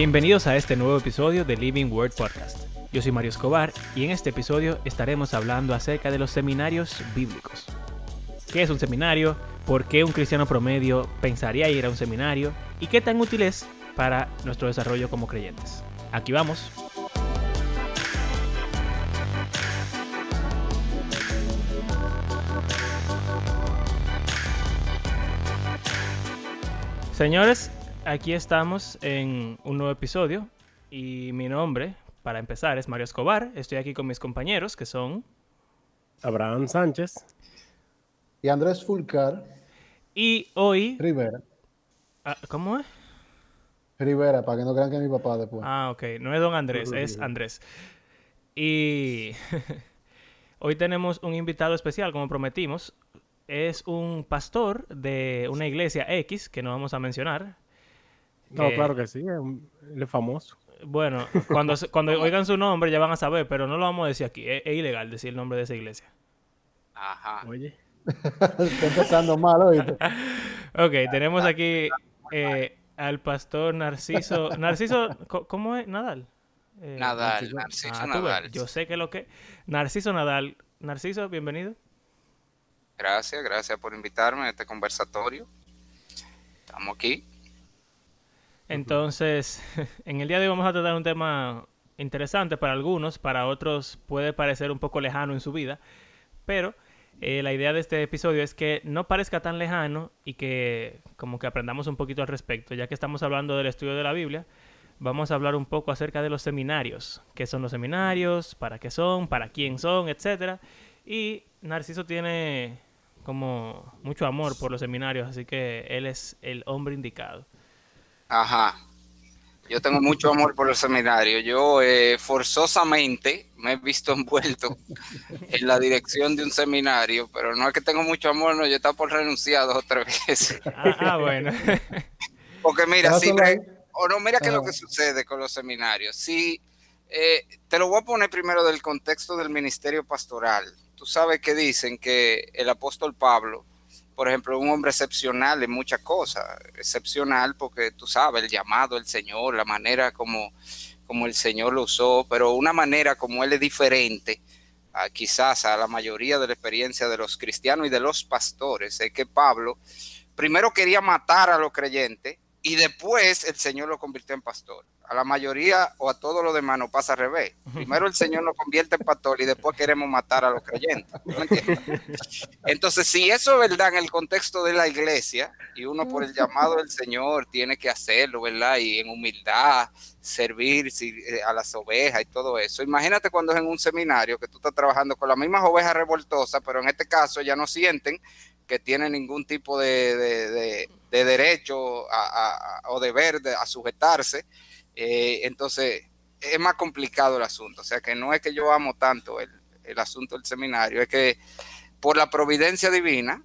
Bienvenidos a este nuevo episodio de Living Word Podcast. Yo soy Mario Escobar y en este episodio estaremos hablando acerca de los seminarios bíblicos. ¿Qué es un seminario? ¿Por qué un cristiano promedio pensaría ir a un seminario? ¿Y qué tan útil es para nuestro desarrollo como creyentes? Aquí vamos. Señores, aquí estamos en un nuevo episodio y mi nombre, para empezar, es Mario Escobar. Estoy aquí con mis compañeros que son... Abraham Sánchez. Y Andrés Fulcar. Y hoy... Rivera. Ah, ¿Cómo es? Rivera, para que no crean que es mi papá después. Ah, ok. No es don Andrés, es Andrés. Y hoy tenemos un invitado especial, como prometimos. Es un pastor de una iglesia X, que no vamos a mencionar. No, claro que sí, es, famoso. Bueno, cuando, cuando oigan su nombre ya van a saber, pero no lo vamos a decir aquí. Es, ilegal decir el nombre de esa iglesia. Ajá. Oye. Está empezando mal, oíste. ok, tenemos aquí eh, al pastor Narciso. Narciso, ¿cómo es? Nadal. Eh, Nadal, Narciso, ah, Nadal. Yo sé que lo que. Narciso Nadal. Narciso, bienvenido. Gracias, gracias por invitarme a este conversatorio. Estamos aquí. Entonces, en el día de hoy vamos a tratar un tema interesante para algunos, para otros puede parecer un poco lejano en su vida, pero eh, la idea de este episodio es que no parezca tan lejano y que como que aprendamos un poquito al respecto, ya que estamos hablando del estudio de la Biblia, vamos a hablar un poco acerca de los seminarios, qué son los seminarios, para qué son, para quién son, etcétera. Y Narciso tiene como mucho amor por los seminarios, así que él es el hombre indicado. Ajá. Yo tengo mucho amor por los seminarios. Yo eh, forzosamente me he visto envuelto en la dirección de un seminario, pero no es que tengo mucho amor, no, yo estaba por renunciar dos o tres veces. Ah, ah bueno. Porque mira, si o no, mira qué es lo que sucede con los seminarios. Si eh, te lo voy a poner primero del contexto del ministerio pastoral. Tú sabes que dicen que el apóstol Pablo por ejemplo, un hombre excepcional en muchas cosas, excepcional porque tú sabes, el llamado del Señor, la manera como, como el Señor lo usó, pero una manera como él es diferente, quizás a la mayoría de la experiencia de los cristianos y de los pastores, es que Pablo primero quería matar a los creyentes y después el Señor lo convirtió en pastor a la mayoría o a todos los demás nos pasa al revés. Primero el Señor nos convierte en pastor y después queremos matar a los creyentes. Entonces, si eso es verdad en el contexto de la iglesia y uno por el llamado del Señor tiene que hacerlo, ¿verdad? Y en humildad servir eh, a las ovejas y todo eso. Imagínate cuando es en un seminario que tú estás trabajando con las mismas ovejas revoltosas, pero en este caso ya no sienten que tienen ningún tipo de, derecho o deber a sujetarse eh, entonces, es más complicado el asunto. O sea, que no es que yo amo tanto el, asunto del seminario, es que por la providencia divina,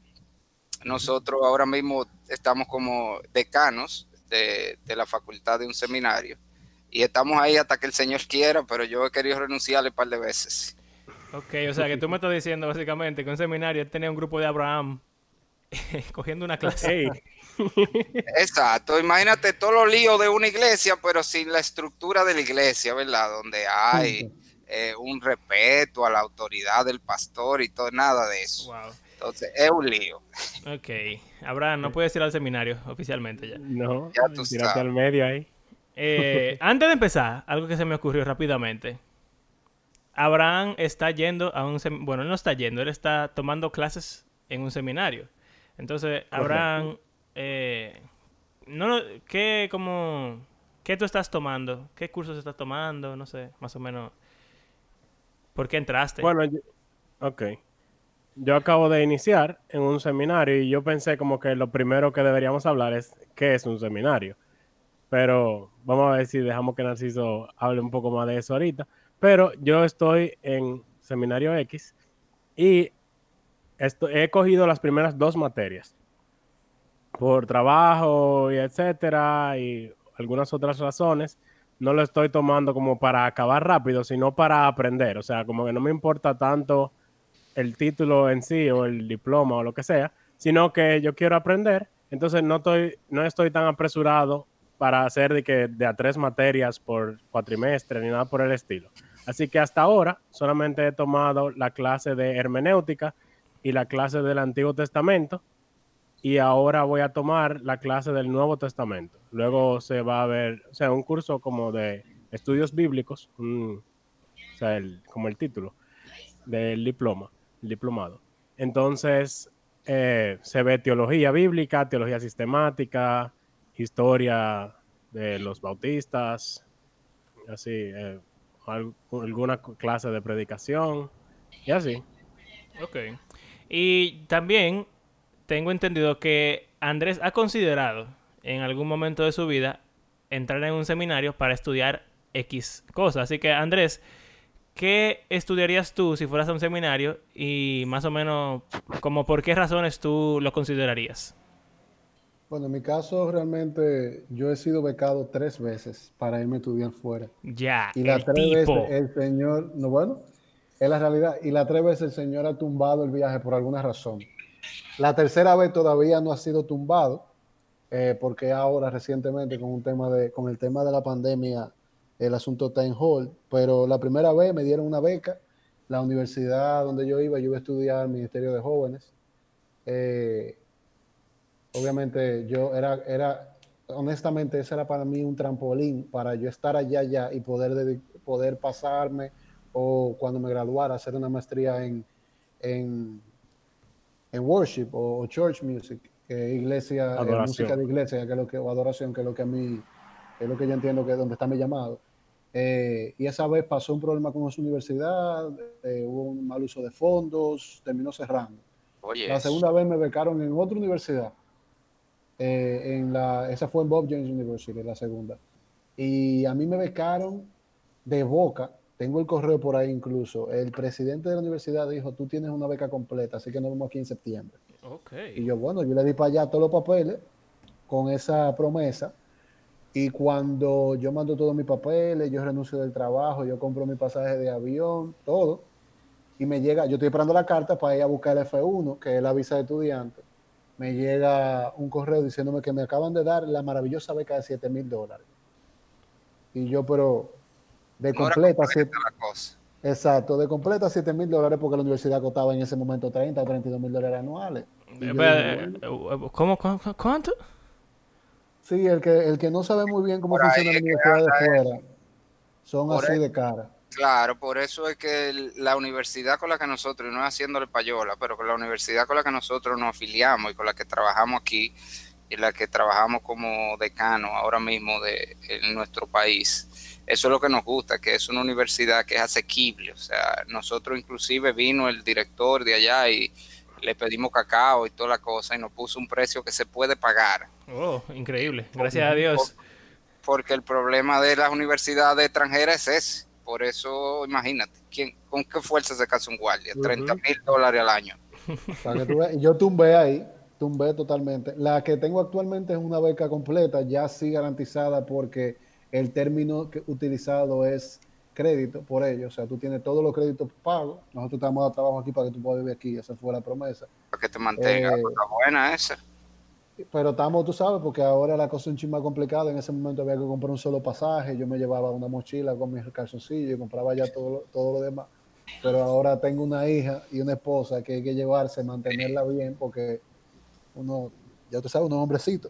nosotros ahora mismo estamos como decanos de, la facultad de un seminario y estamos ahí hasta que el Señor quiera, pero yo he querido renunciarle un par de veces. Ok, o sea que tú me estás diciendo básicamente que un seminario tenía un grupo de Abraham cogiendo una clase. Exacto, imagínate todos los líos de una iglesia, pero sin la estructura de la iglesia, ¿verdad? Donde hay eh, un respeto a la autoridad del pastor y todo, nada de eso. Entonces, es un lío. Ok. Abraham, no puedes ir al seminario oficialmente ya. No, ya tú al medio ahí. Eh, antes de empezar, algo que se me ocurrió rápidamente. Abraham está yendo a un... Bueno, él no está yendo, él está tomando clases en un seminario. Entonces, Abraham eh, no, ¿qué, como, ¿Qué tú estás tomando? ¿Qué cursos estás tomando? No sé, más o menos. ¿Por qué entraste? Bueno, ok. Yo acabo de iniciar en un seminario y yo pensé como que lo primero que deberíamos hablar es qué es un seminario. Pero vamos a ver si dejamos que Narciso hable un poco más de eso ahorita. Pero yo estoy en Seminario X y esto, he cogido las primeras dos materias por trabajo y etcétera y algunas otras razones, no lo estoy tomando como para acabar rápido, sino para aprender. O sea, como que no me importa tanto el título en sí o el diploma o lo que sea, sino que yo quiero aprender. Entonces no estoy, no estoy tan apresurado para hacer de que de a tres materias por cuatrimestre ni nada por el estilo. Así que hasta ahora solamente he tomado la clase de hermenéutica y la clase del Antiguo Testamento y ahora voy a tomar la clase del Nuevo Testamento. Luego se va a ver, o sea, un curso como de estudios bíblicos, o sea, como el título del diploma, el diplomado. Entonces, eh, se ve teología bíblica, teología sistemática, historia de los bautistas, así, eh, alguna clase de predicación y así. Ok. Y también tengo entendido que Andrés ha considerado en algún momento de su vida entrar en un seminario para estudiar X cosas. Así que Andrés, ¿qué estudiarías tú si fueras a un seminario y más o menos como por qué razones tú lo considerarías? Bueno, en mi caso realmente yo he sido becado tres veces para irme a estudiar fuera. Ya. Y las tres veces el señor, no bueno, es la realidad. Y las tres veces el señor ha tumbado el viaje por alguna razón. La tercera vez todavía no ha sido tumbado, eh, porque ahora recientemente con un tema de, con el tema de la pandemia, el asunto está en hold. Pero la primera vez me dieron una beca. La universidad donde yo iba, yo iba a estudiar Ministerio de Jóvenes. Eh, obviamente yo era, era, honestamente, ese era para mí un trampolín para yo estar allá ya y poder, poder pasarme o cuando me graduara hacer una maestría en, en worship o, church music, iglesia, música de iglesia, que es lo que, o adoración, que es lo que a mí, es lo que yo entiendo que es donde está mi llamado. Eh, y esa vez pasó un problema con esa universidad, eh, hubo un mal uso de fondos, terminó cerrando. la segunda vez me becaron en otra universidad eh, en la, esa fue en Bob Jones University, la segunda. Y a mí me becaron de boca, tengo el correo por ahí incluso, el presidente de la universidad dijo, tú tienes una beca completa, así que nos vemos aquí en septiembre. Okay. Y yo, bueno, yo le di para allá todos los papeles con esa promesa. Y cuando yo mando todos mis papeles, yo renuncio del trabajo, yo compro mi pasaje de avión, todo. Y me llega, yo estoy esperando la carta para ir a buscar el F1, que es la visa de estudiante me llega un correo diciéndome que me acaban de dar la maravillosa beca de 7 mil dólares. Y yo, pero de completa. Exacto, de completa 7 mil dólares porque la universidad costaba en ese momento 30 o 32 mil dólares anuales. Eh, eh, ¿Cómo, cuánto? Sí, el que, el que no sabe muy bien cómo funciona la universidad de fuera, son así de cara. Claro, por eso es que la universidad con la que nosotros, y no es haciéndole payola, pero con la universidad con la que nosotros nos afiliamos y con la que trabajamos aquí, y la que trabajamos como decano ahora mismo de en nuestro país, eso es lo que nos gusta, que es una universidad que es asequible. O sea, nosotros inclusive vino el director de allá y le pedimos cacao y toda la cosa y nos puso un precio que se puede pagar. Oh, increíble. Gracias a Dios. Porque el problema de las universidades extranjeras es ese por eso, imagínate, ¿quién, ¿con qué fuerza se casa un guardia? 30 mil dólares al año. yo tumbé ahí, tumbé totalmente. La que tengo actualmente es una beca completa, ya sí garantizada porque el término que utilizado es crédito por ello. O sea, tú tienes todos los créditos pagos. Nosotros estamos a trabajo aquí para que tú puedas vivir aquí. Esa fue la promesa. Para que te mantenga. Eh, está buena esa. Pero estamos, tú sabes, porque ahora la cosa es un más complicada. En ese momento había que comprar un solo pasaje. Yo me llevaba una mochila con mis calzoncillos y compraba ya todo, todo lo demás. Pero ahora tengo una hija y una esposa que hay que llevarse, mantenerla bien, porque uno, ya tú sabes, uno es hombrecito.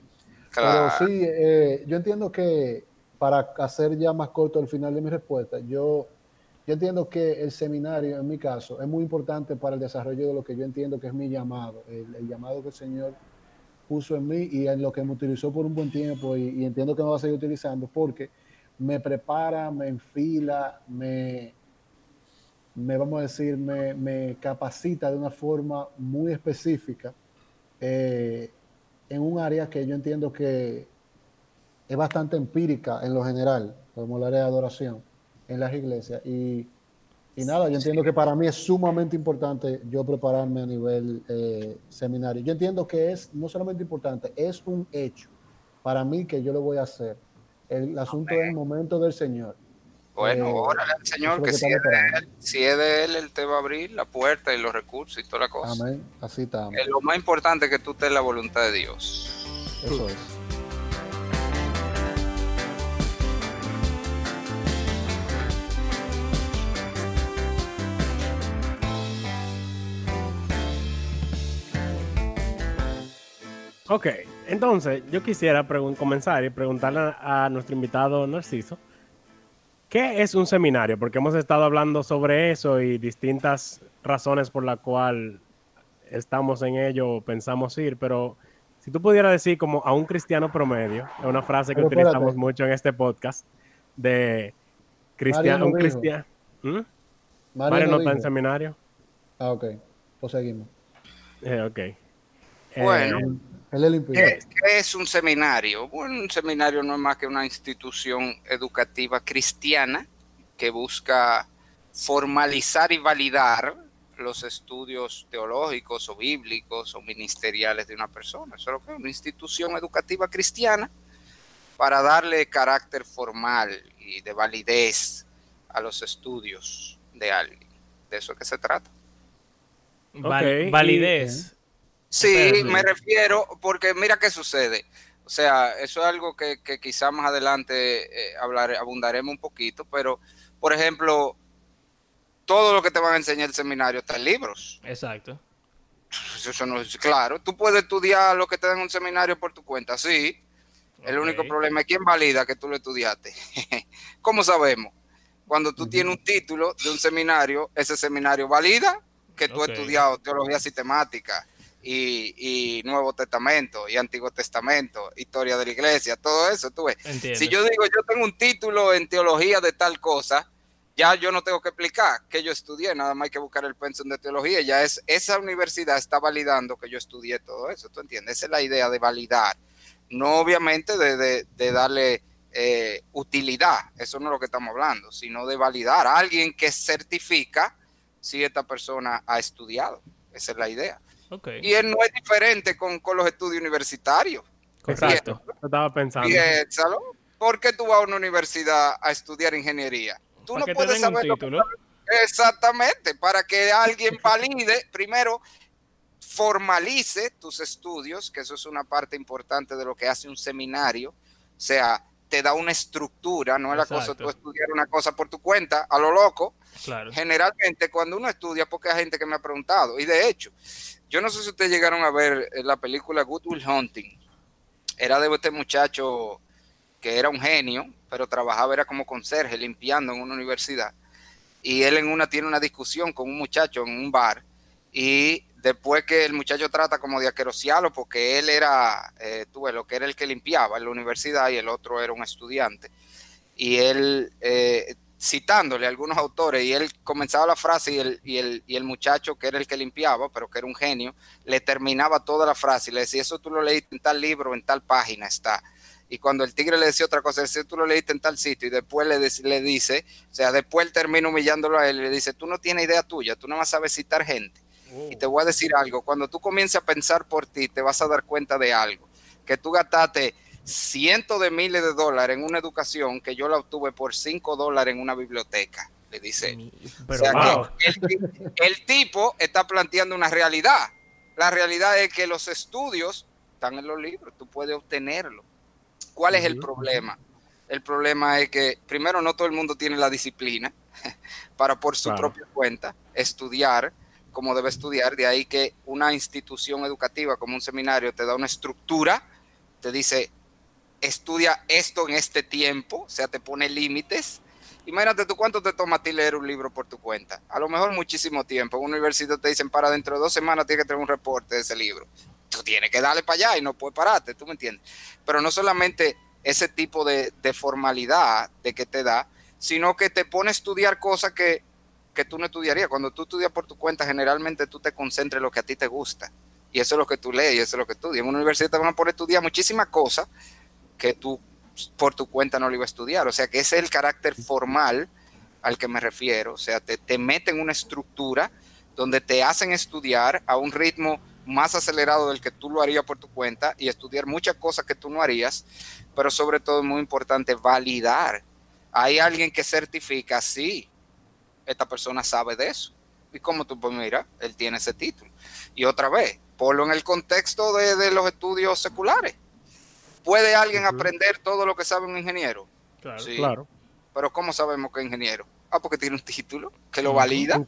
Pero sí, eh, yo entiendo que para hacer ya más corto el final de mi respuesta, yo, entiendo que el seminario, en mi caso, es muy importante para el desarrollo de lo que yo entiendo que es mi llamado, el llamado que el Señor puso en mí y en lo que me utilizó por un buen tiempo y, entiendo que me va a seguir utilizando porque me prepara, me enfila, me, me vamos a decir, me, capacita de una forma muy específica eh, en un área que yo entiendo que es bastante empírica en lo general, como el área de adoración en las iglesias. Y y nada, yo entiendo que para mí es sumamente importante yo prepararme a nivel eh, seminario. Yo entiendo que es no solamente importante, es un hecho para mí que yo lo voy a hacer. El asunto es el momento del Señor. Bueno, eh, al Señor que, si, es de él, si es de Él, Él te va a abrir la puerta y los recursos y toda la cosa. Amén, así estamos. lo más importante es que tú estés en la voluntad de Dios. Eso es. Ok, entonces yo quisiera comenzar y preguntarle a nuestro invitado Narciso, ¿qué es un seminario? Porque hemos estado hablando sobre eso y distintas razones por la cual estamos en ello o pensamos ir, pero si tú pudieras decir como a un cristiano promedio, es una frase que utilizamos mucho en este podcast, de cristiano, un cristiano. ¿Mm? Mario, no está en seminario. Ah, ok. Pues seguimos. Eh, ok. Bueno. Eh, ¿Qué, es un seminario? Bueno, un seminario no es más que una institución educativa cristiana que busca formalizar y validar los estudios teológicos o bíblicos o ministeriales de una persona. Eso es lo que es una institución educativa cristiana para darle carácter formal y de validez a los estudios de alguien. De eso es que se trata. validez. Sí, me refiero, porque mira qué sucede. O sea, eso es algo que, que quizás más adelante eh, abundaremos un poquito, pero, por ejemplo, todo lo que te van a enseñar el seminario está en libros. Exacto. Eso no es claro. Tú puedes estudiar lo que te dan en un seminario por tu cuenta, sí. El único problema es quién valida que tú lo estudiaste. ¿Cómo sabemos? Cuando tú tienes un título de un seminario, ese seminario valida que tú has estudiado teología sistemática, y, Nuevo Testamento y Antiguo Testamento, historia de la iglesia, todo eso, tú ves. Si yo digo, yo tengo un título en teología de tal cosa, ya yo no tengo que explicar que yo estudié, nada más hay que buscar el pensum de teología, ya es, esa universidad está validando que yo estudié todo eso, ¿tú entiendes? Esa es la idea de validar, no obviamente de, darle eh, utilidad, eso no es lo que estamos hablando, sino de validar a alguien que certifica si esta persona ha estudiado, esa es la idea. Y él no es diferente con, los estudios universitarios. Exacto. estaba pensando. ¿Por qué tú vas a una universidad a estudiar ingeniería? Tú no puedes saber. Exactamente. Para que alguien valide, primero formalice tus estudios, que eso es una parte importante de lo que hace un seminario. O sea, te da una estructura, no es la cosa tú estudiar una cosa por tu cuenta, a lo loco. Generalmente cuando uno estudia, porque hay gente que me ha preguntado, y de hecho, yo no sé si ustedes llegaron a ver eh, la película Good Will Hunting. Era de este muchacho que era un genio, pero trabajaba, era como conserje, limpiando en una universidad. Y él en una tiene una discusión con un muchacho en un bar. Y después que el muchacho trata como de aquerociarlo, porque él era, eh, lo que era el que limpiaba en la universidad y el otro era un estudiante. Y él eh, citándole a algunos autores y él comenzaba la frase y el, y, el, y el muchacho que era el que limpiaba, pero que era un genio, le terminaba toda la frase y le decía, eso tú lo leíste en tal libro, en tal página está. Y cuando el tigre le decía otra cosa, decía, tú lo leíste en tal sitio y después le, le dice, o sea, después él termina humillándolo a él y le dice, tú no tienes idea tuya, tú no vas a sabes citar gente. Y te voy a decir algo, cuando tú comiences a pensar por ti, te vas a dar cuenta de algo, que tú gastaste cientos de miles de dólares en una educación que yo la obtuve por cinco dólares en una biblioteca. Le dice. el, tipo está planteando una realidad. La realidad es que los estudios están en los libros, tú puedes obtenerlo. ¿Cuál es el problema? El problema es que, primero, no todo el mundo tiene la disciplina para por su propia cuenta estudiar como debe estudiar. De ahí que una institución educativa como un seminario te da una estructura, te dice, estudia esto en este tiempo, o sea, te pone límites. Imagínate tú cuánto te toma a ti leer un libro por tu cuenta. A lo mejor muchísimo tiempo. En una universidad te dicen para dentro de dos semanas tienes que tener un reporte de ese libro. Tú tienes que darle para allá y no puedes pararte, ¿tú me entiendes? Pero no solamente ese tipo de, formalidad de que te da, sino que te pone a estudiar cosas que, que tú no estudiarías. Cuando tú estudias por tu cuenta, generalmente tú te concentras en lo que a ti te gusta. Y eso es lo que tú lees y eso es lo que estudias. En una universidad te van a poner a estudiar muchísimas cosas que tú por tu cuenta no lo iba a estudiar. O sea que ese es el carácter formal al que me refiero. O sea, te, te meten una estructura donde te hacen estudiar a un ritmo más acelerado del que tú lo harías por tu cuenta y estudiar muchas cosas que tú no harías, pero sobre todo es muy importante validar. Hay alguien que certifica, sí, esta persona sabe de eso. Y como tú, pues mira, él tiene ese título. Y otra vez, ponlo en el contexto de, de los estudios seculares ¿Puede alguien aprender todo lo que sabe un ingeniero? Claro, claro. Pero ¿cómo sabemos que es ingeniero? Ah, porque tiene un título que lo valida.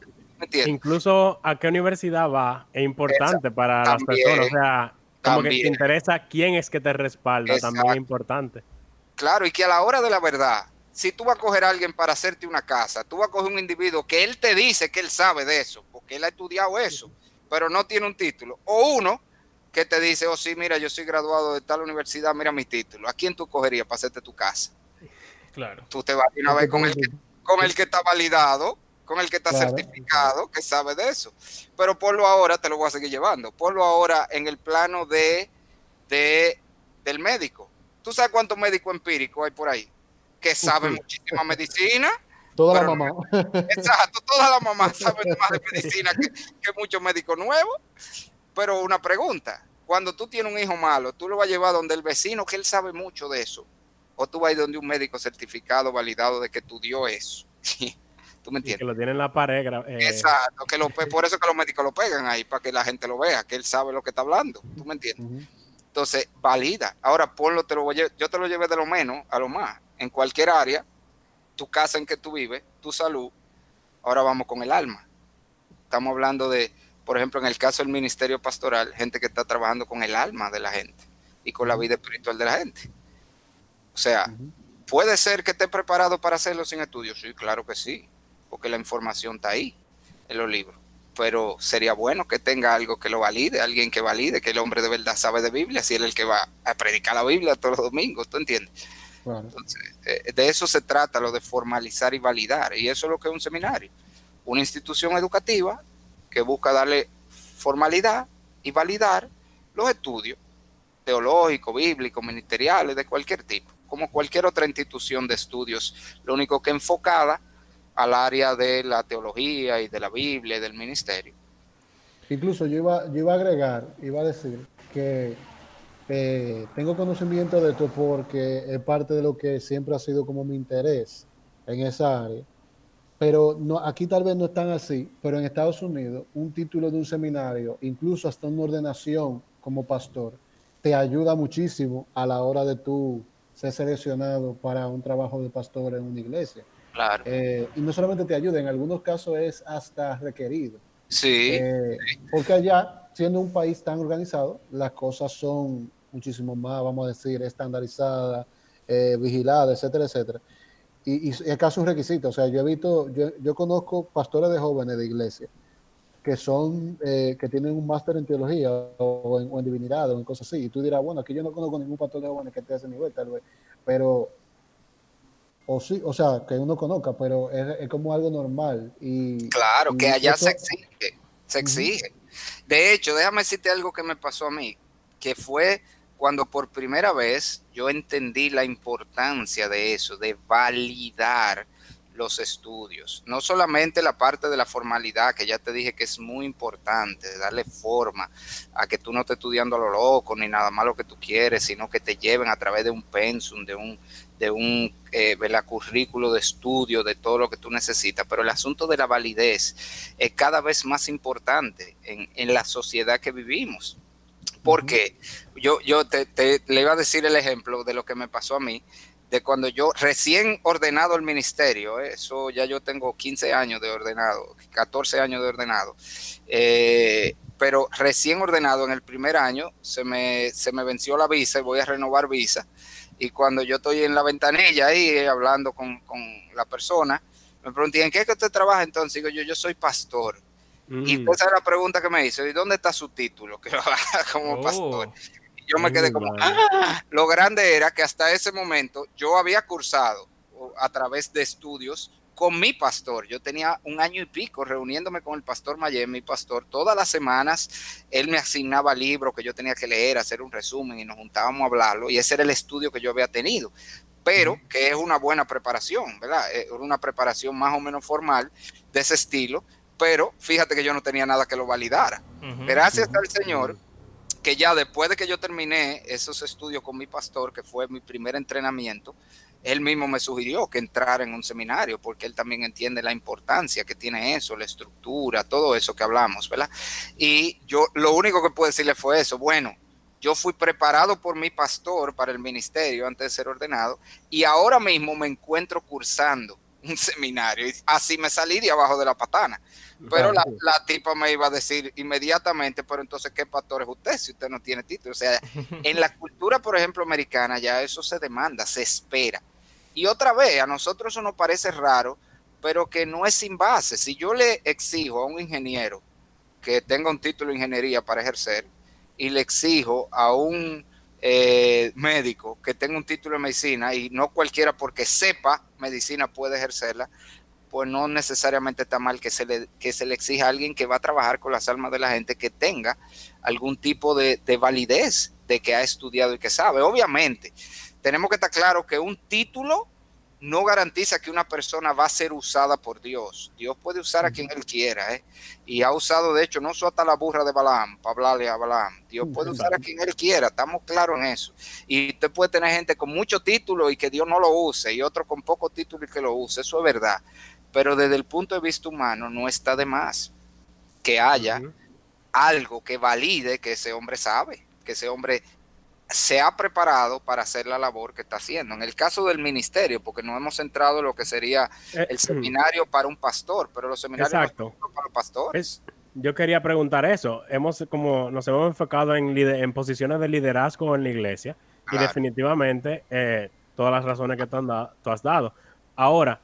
Incluso a qué universidad va es importante para las personas. O sea, como que te interesa quién es que te respalda, también es importante. Claro, y que a la hora de la verdad, si tú vas a coger a alguien para hacerte una casa, tú vas a coger un individuo que él te dice que él sabe de eso, porque él ha estudiado eso, pero no tiene un título, o uno que te dice, oh sí, mira, yo soy graduado de tal universidad, mira mi título, ¿a quién tú cogerías para hacerte tu casa? Claro. Tú te vas una vez con el que, con el que está validado, con el que está certificado, que sabe de eso. Pero ponlo ahora, te lo voy a seguir llevando, ponlo ahora en el plano de, de del médico. ¿Tú sabes cuántos médicos empíricos hay por ahí? Que saben muchísima medicina. Toda la mamá. Exacto, toda la mamá sabe más de medicina que, que muchos médicos nuevos. Pero una pregunta, cuando tú tienes un hijo malo, tú lo vas a llevar donde el vecino, que él sabe mucho de eso, o tú vas a ir donde un médico certificado, validado de que estudió eso. ¿Tú me entiendes? que lo tiene en la pared. Eh. Exacto, que por eso que los médicos lo pegan ahí, para que la gente lo vea, que él sabe lo que está hablando. ¿Tú me entiendes? Entonces, valida. Ahora, ponlo, te lo voy yo te lo llevé de lo menos a lo más. En cualquier área, tu casa en que tú vives, tu salud. Ahora vamos con el alma. Estamos hablando de, por ejemplo, en el caso del ministerio pastoral, gente que está trabajando con el alma de la gente y con la vida espiritual de la gente. O sea, ¿puede ser que esté preparado para hacerlo sin estudios? Sí, claro que sí, porque la información está ahí en los libros. Pero sería bueno que tenga algo que lo valide, alguien que valide, que el hombre de verdad sabe de Biblia, si él es el que va a predicar la Biblia todos los domingos, ¿tú entiendes? Entonces, eh, de eso se trata, lo de formalizar y validar. Y eso es lo que es un seminario. Una institución educativa que busca darle formalidad y validar los estudios teológicos, bíblicos, ministeriales, de cualquier tipo como cualquier otra institución de estudios, lo único que enfocada al área de la teología y de la Biblia y del ministerio. Incluso yo iba, yo iba a agregar, iba a decir que eh, tengo conocimiento de esto porque es parte de lo que siempre ha sido como mi interés en esa área. Pero no, aquí tal vez no están así, pero en Estados Unidos un título de un seminario, incluso hasta una ordenación como pastor, te ayuda muchísimo a la hora de tú ser seleccionado para un trabajo de pastor en una iglesia. Claro. Eh, y no solamente te ayuda, en algunos casos es hasta requerido. Sí. Eh, porque allá, siendo un país tan organizado, las cosas son muchísimo más, vamos a decir, estandarizadas, eh, vigiladas, etcétera, etcétera. Y, y es casi un requisito. O sea, yo he visto, yo, yo conozco pastores de jóvenes de iglesia que son, eh, que tienen un máster en teología o en, divinidad o en cosas así. Y tú dirás, bueno, aquí yo no conozco ningún pastor de jóvenes que esté a ese nivel, tal vez. Pero, o sí, o sea, que uno conozca, pero es, como algo normal. Y, claro, que allá se exige, se exige. De hecho, déjame decirte algo que me pasó a mí, que fue cuando por primera vez yo entendí la importancia de eso, de validar los estudios. No solamente la parte de la formalidad, que ya te dije que es muy importante, darle forma a que tú no estés estudiando a lo loco ni nada más lo que tú quieres, sino que te lleven a través de un pensum, de un, de un eh, currículo de estudio, de todo lo que tú necesitas. Pero el asunto de la validez es cada vez más importante en la sociedad que vivimos. Porque yo, yo te, te, le iba a decir el ejemplo de lo que me pasó a mí de cuando yo recién ordenado el ministerio, ¿eh? eso ya yo tengo 15 años de ordenado, 14 años de ordenado, eh, pero recién ordenado en el primer año se me, se me venció la visa y voy a renovar visa. Y cuando yo estoy en la ventanilla ahí eh, hablando con, la persona, me pregunté, ¿en qué es que usted trabaja entonces? Digo yo, yo soy pastor. Y mm. esa es la pregunta que me hizo, ¿y dónde está su título? Que como oh. pastor yo me quedé como, ¡Ah! lo grande era que hasta ese momento yo había cursado a través de estudios con mi pastor. Yo tenía un año y pico reuniéndome con el pastor Mayem, mi pastor, todas las semanas. Él me asignaba libros que yo tenía que leer, hacer un resumen y nos juntábamos a hablarlo. Y ese era el estudio que yo había tenido. Pero que es una buena preparación, ¿verdad? Es una preparación más o menos formal de ese estilo. Pero fíjate que yo no tenía nada que lo validara. Gracias al Señor que ya después de que yo terminé esos estudios con mi pastor, que fue mi primer entrenamiento, él mismo me sugirió que entrara en un seminario, porque él también entiende la importancia que tiene eso, la estructura, todo eso que hablamos, ¿verdad? Y yo lo único que puedo decirle fue eso, bueno, yo fui preparado por mi pastor para el ministerio antes de ser ordenado y ahora mismo me encuentro cursando un seminario. Y así me salí de abajo de la patana. Pero la, la, tipa me iba a decir inmediatamente, pero entonces, ¿qué pastor es usted si usted no tiene título? O sea, en la cultura, por ejemplo, americana, ya eso se demanda, se espera. Y otra vez, a nosotros eso nos parece raro, pero que no es sin base. Si yo le exijo a un ingeniero que tenga un título de ingeniería para ejercer y le exijo a un eh, médico que tenga un título de medicina y no cualquiera porque sepa medicina puede ejercerla, pues no necesariamente está mal que se le, que se le exija a alguien que va a trabajar con las almas de la gente que tenga algún tipo de, de validez de que ha estudiado y que sabe. Obviamente, tenemos que estar claro que un título no garantiza que una persona va a ser usada por Dios. Dios puede usar a quien Él quiera, ¿eh? Y ha usado, de hecho, no solo hasta la burra de Balaam para hablarle a Balaam. Dios puede usar a quien Él quiera, estamos claros en eso. Y usted puede tener gente con mucho título y que Dios no lo use, y otro con poco título y que lo use, eso es verdad. Pero desde el punto de vista humano, no está de más que haya algo que valide que ese hombre sabe, que ese hombre se ha preparado para hacer la labor que está haciendo. En el caso del ministerio, porque no hemos entrado en lo que sería eh, el seminario para un pastor, pero los seminarios exacto. para los pastores. yo quería preguntar eso. Hemos como nos hemos enfocado en, en posiciones de liderazgo en la iglesia y definitivamente eh, todas las razones que tú, tú has dado. Ahora,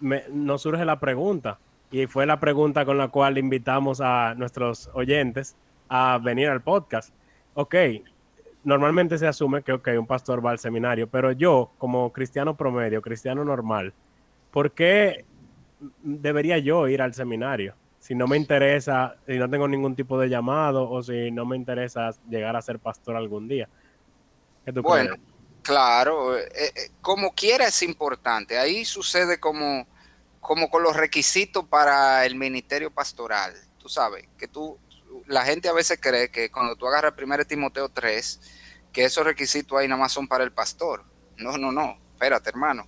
me, nos surge la pregunta y fue la pregunta con la cual invitamos a nuestros oyentes a venir al podcast. Ok, normalmente se asume que okay, un pastor va al seminario, pero yo, como cristiano promedio, cristiano normal, ¿por qué debería yo ir al seminario? Si no me interesa, si no tengo ningún tipo de llamado o si no me interesa llegar a ser pastor algún día. bueno, claro, eh, eh, como quiera es importante. Ahí sucede como, como con los requisitos para el ministerio pastoral. Tú sabes, que tú, la gente a veces cree que cuando tú agarras el 1 Timoteo 3, que esos requisitos ahí nada más son para el pastor. No, no, no, espérate hermano.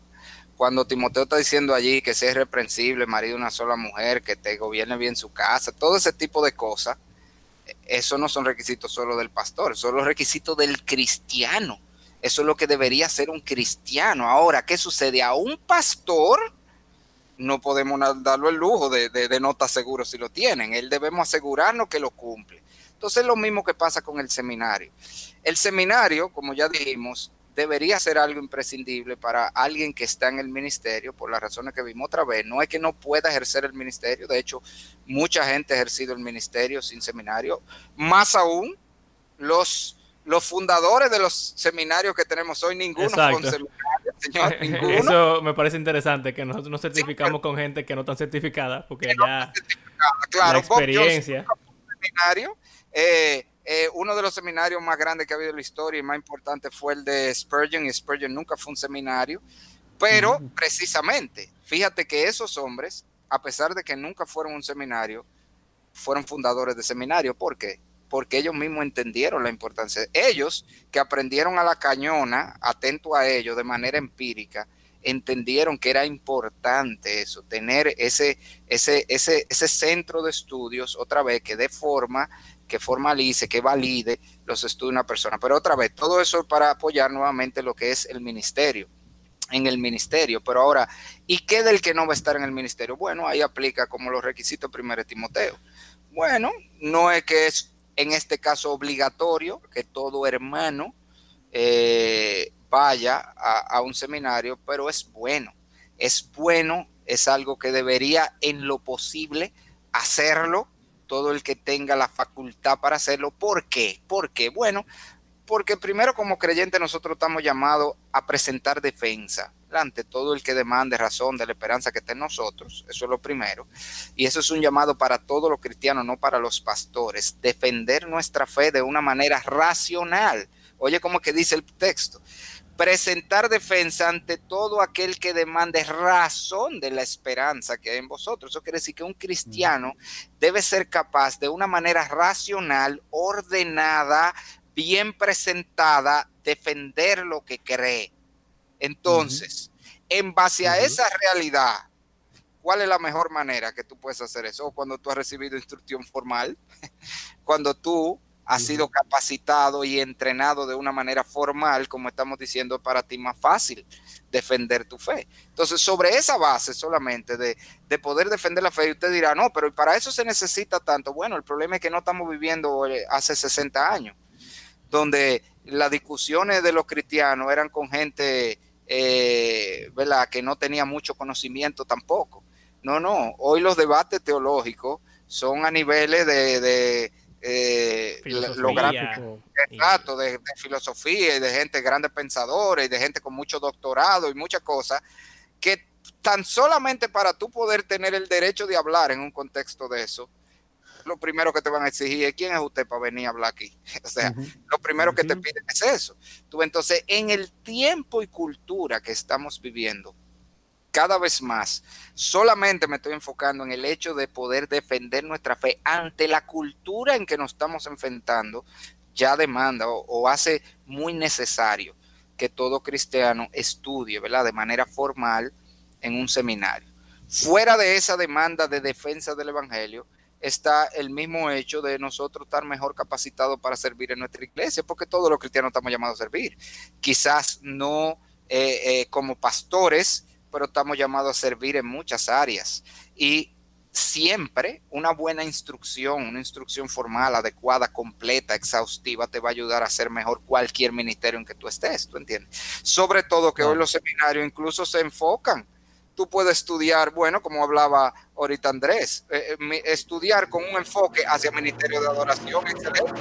Cuando Timoteo está diciendo allí que sea irreprensible, marido de una sola mujer, que te gobierne bien su casa, todo ese tipo de cosas, eso no son requisitos solo del pastor, son los requisitos del cristiano. Eso es lo que debería ser un cristiano. Ahora, ¿qué sucede? A un pastor no podemos darlo el lujo de, de no estar si lo tienen. Él debemos asegurarnos que lo cumple. Entonces es lo mismo que pasa con el seminario. El seminario, como ya dijimos, debería ser algo imprescindible para alguien que está en el ministerio, por las razones que vimos otra vez. No es que no pueda ejercer el ministerio, de hecho, mucha gente ha ejercido el ministerio sin seminario. Más aún, los, los fundadores de los seminarios que tenemos hoy, ninguno con seminario, señor, ninguno. Eso me parece interesante, que nosotros nos certificamos con gente que no está certificada, porque ya claro, la experiencia. seminario, eh, eh, uno de los seminarios más grandes que ha habido en la historia y más importante fue el de Spurgeon, y Spurgeon nunca fue un seminario, pero precisamente, fíjate que esos hombres, a pesar de que nunca fueron un seminario, fueron fundadores de seminario. ¿Por qué? Porque ellos mismos entendieron la importancia. Ellos que aprendieron a la cañona, atento a ello de manera empírica, entendieron que era importante eso, tener ese, ese, ese, ese centro de estudios otra vez que dé forma que formalice, que valide los estudios de una persona. Pero otra vez, todo eso para apoyar nuevamente lo que es el ministerio, en el ministerio. Pero ahora, ¿y qué del que no va a estar en el ministerio? Bueno, ahí aplica como los requisitos primero de Timoteo. Bueno, no es que es en este caso obligatorio que todo hermano eh, vaya a, un seminario, pero es bueno. Es bueno, es algo que debería en lo posible hacerlo todo el que tenga la facultad para hacerlo. ¿Por qué? Porque, bueno, porque primero como creyente nosotros estamos llamados a presentar defensa ante todo el que demande razón de la esperanza que está en nosotros. Eso es lo primero. Y eso es un llamado para todos los cristianos, no para los pastores. Defender nuestra fe de una manera racional. Oye, como que dice el texto presentar defensa ante todo aquel que demande razón de la esperanza que hay en vosotros. Eso quiere decir que un cristiano debe ser capaz de una manera racional, ordenada, bien presentada, defender lo que cree. Entonces, en base a esa realidad, ¿cuál es la mejor manera que tú puedes hacer eso? Cuando tú has recibido instrucción formal, cuando tú ha sido capacitado y entrenado de una manera formal, como estamos diciendo, para ti más fácil defender tu fe. Entonces, sobre esa base solamente de, de poder defender la fe, usted dirá, no, pero para eso se necesita tanto. Bueno, el problema es que no estamos viviendo eh, hace 60 años, donde las discusiones de los cristianos eran con gente, eh, ¿verdad?, que no tenía mucho conocimiento tampoco. No, no, hoy los debates teológicos son a niveles de eh, exacto, de, filosofía y de gente grandes pensadores y de gente con mucho doctorado y muchas cosas, que tan solamente para tú poder tener el derecho de hablar en un contexto de eso, lo primero que te van a exigir es quién es usted para venir a hablar aquí. o sea, lo primero que te piden es eso. Tú, entonces, en el tiempo y cultura que estamos viviendo, cada vez más, solamente me estoy enfocando en el hecho de poder defender nuestra fe ante la cultura en que nos estamos enfrentando, ya demanda o, hace muy necesario que todo cristiano estudie, ¿verdad? De manera formal en un seminario. Fuera de esa demanda de defensa del Evangelio, está el mismo hecho de nosotros estar mejor capacitados para servir en nuestra iglesia, porque todos los cristianos estamos llamados a servir. Quizás no eh, eh, como pastores, pero estamos llamados a servir en muchas áreas. Y siempre una buena instrucción, una instrucción formal, adecuada, completa, exhaustiva, te va a ayudar a hacer mejor cualquier ministerio en que tú estés, ¿tú entiendes? Sobre todo que hoy los seminarios incluso se enfocan. Tú puedes estudiar, bueno, como hablaba ahorita Andrés, eh, eh, estudiar con un enfoque hacia ministerio de adoración, excelente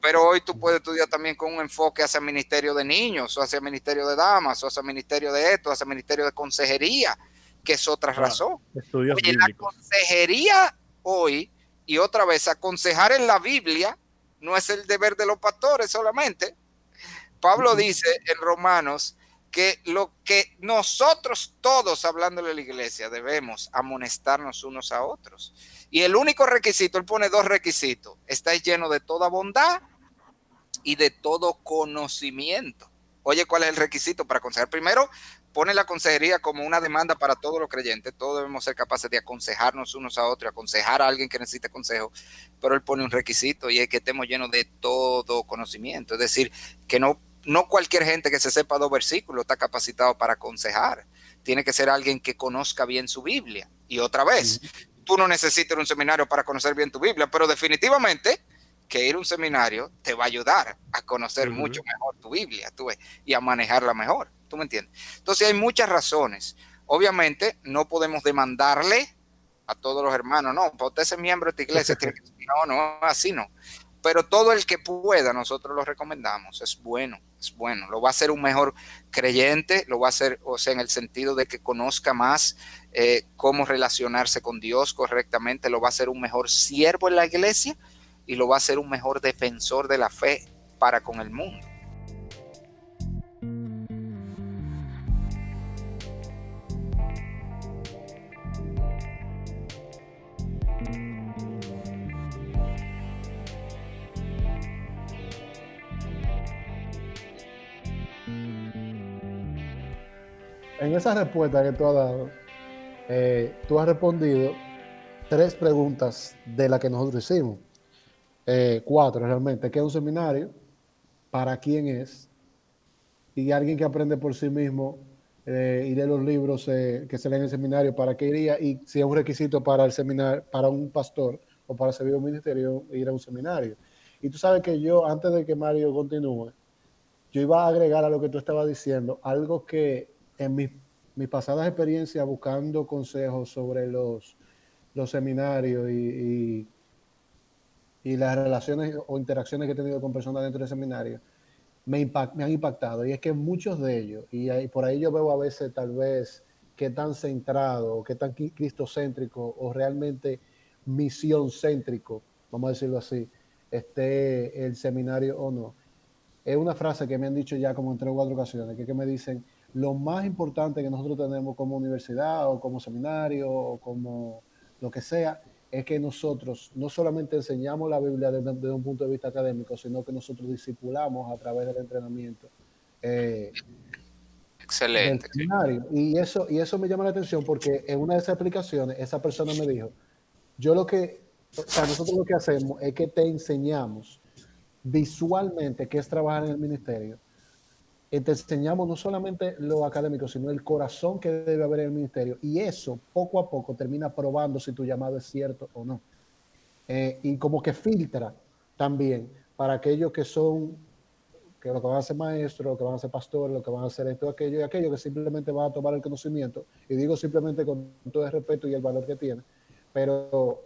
pero hoy tú puedes estudiar también con un enfoque hacia el ministerio de niños, o hacia el ministerio de damas, o hacia el ministerio de esto, hacia el ministerio de consejería, que es otra razón. Oye, la consejería hoy, y otra vez, aconsejar en la Biblia no es el deber de los pastores solamente. Pablo dice en Romanos que lo que nosotros todos, hablando de la iglesia, debemos amonestarnos unos a otros. Y el único requisito, él pone dos requisitos, estáis lleno de toda bondad y de todo conocimiento. Oye, ¿cuál es el requisito para aconsejar? Primero, pone la consejería como una demanda para todos los creyentes. Todos debemos ser capaces de aconsejarnos unos a otros, aconsejar a alguien que necesite consejo. Pero él pone un requisito y es que estemos llenos de todo conocimiento. Es decir, que no, no cualquier gente que se sepa dos versículos está capacitado para aconsejar. Tiene que ser alguien que conozca bien su Biblia. Y otra vez, tú no necesitas un seminario para conocer bien tu Biblia, pero definitivamente que ir a un seminario te va a ayudar a conocer mucho mejor tu Biblia tú y a manejarla mejor. ¿Tú me entiendes? Entonces hay muchas razones. Obviamente no podemos demandarle a todos los hermanos, no, para usted ser miembro de esta iglesia, tiene que... no, no, así no. Pero todo el que pueda, nosotros lo recomendamos, es bueno, es bueno. Lo va a hacer un mejor creyente, lo va a hacer, o sea, en el sentido de que conozca más eh, cómo relacionarse con Dios correctamente, lo va a hacer un mejor siervo en la iglesia y lo va a hacer un mejor defensor de la fe para con el mundo. En esa respuesta que tú has dado, eh, tú has respondido tres preguntas de las que nosotros hicimos. Eh, cuatro realmente, ¿qué es un seminario? ¿Para quién es? Y alguien que aprende por sí mismo eh, y de los libros eh, que se leen en el seminario, ¿para qué iría? Y si es un requisito para el seminario, para un pastor o para servir un ministerio, ir a un seminario. Y tú sabes que yo, antes de que Mario continúe, yo iba a agregar a lo que tú estabas diciendo, algo que en mis, pasadas experiencias buscando consejos sobre los, los seminarios y y las relaciones o interacciones que he tenido con personas dentro del seminario me, me han impactado. Y es que muchos de ellos, y por ahí yo veo a veces tal vez qué tan centrado, o qué tan cristocéntrico o realmente misión céntrico, vamos a decirlo así, esté el seminario o no. Es una frase que me han dicho ya como en tres o cuatro ocasiones, que, que me dicen, lo más importante que nosotros tenemos como universidad o como seminario o como lo que sea, es que nosotros no solamente enseñamos la Biblia desde, un punto de vista académico, sino que nosotros discipulamos a través del entrenamiento. Eh, Excelente. Y eso, y eso me llama la atención porque en una de esas explicaciones esa persona me dijo, yo lo que o sea, nosotros lo que hacemos es que te enseñamos visualmente qué es trabajar en el ministerio. Y te enseñamos no solamente lo académico, sino el corazón que debe haber en el ministerio. Y eso poco a poco termina probando si tu llamado es cierto o no. Eh, y como que filtra también para aquellos que son, que lo que van a ser maestros, lo que van a ser pastores, lo que van a hacer esto, aquello y aquello, que simplemente van a tomar el conocimiento. Y digo simplemente con todo el respeto y el valor que tiene, pero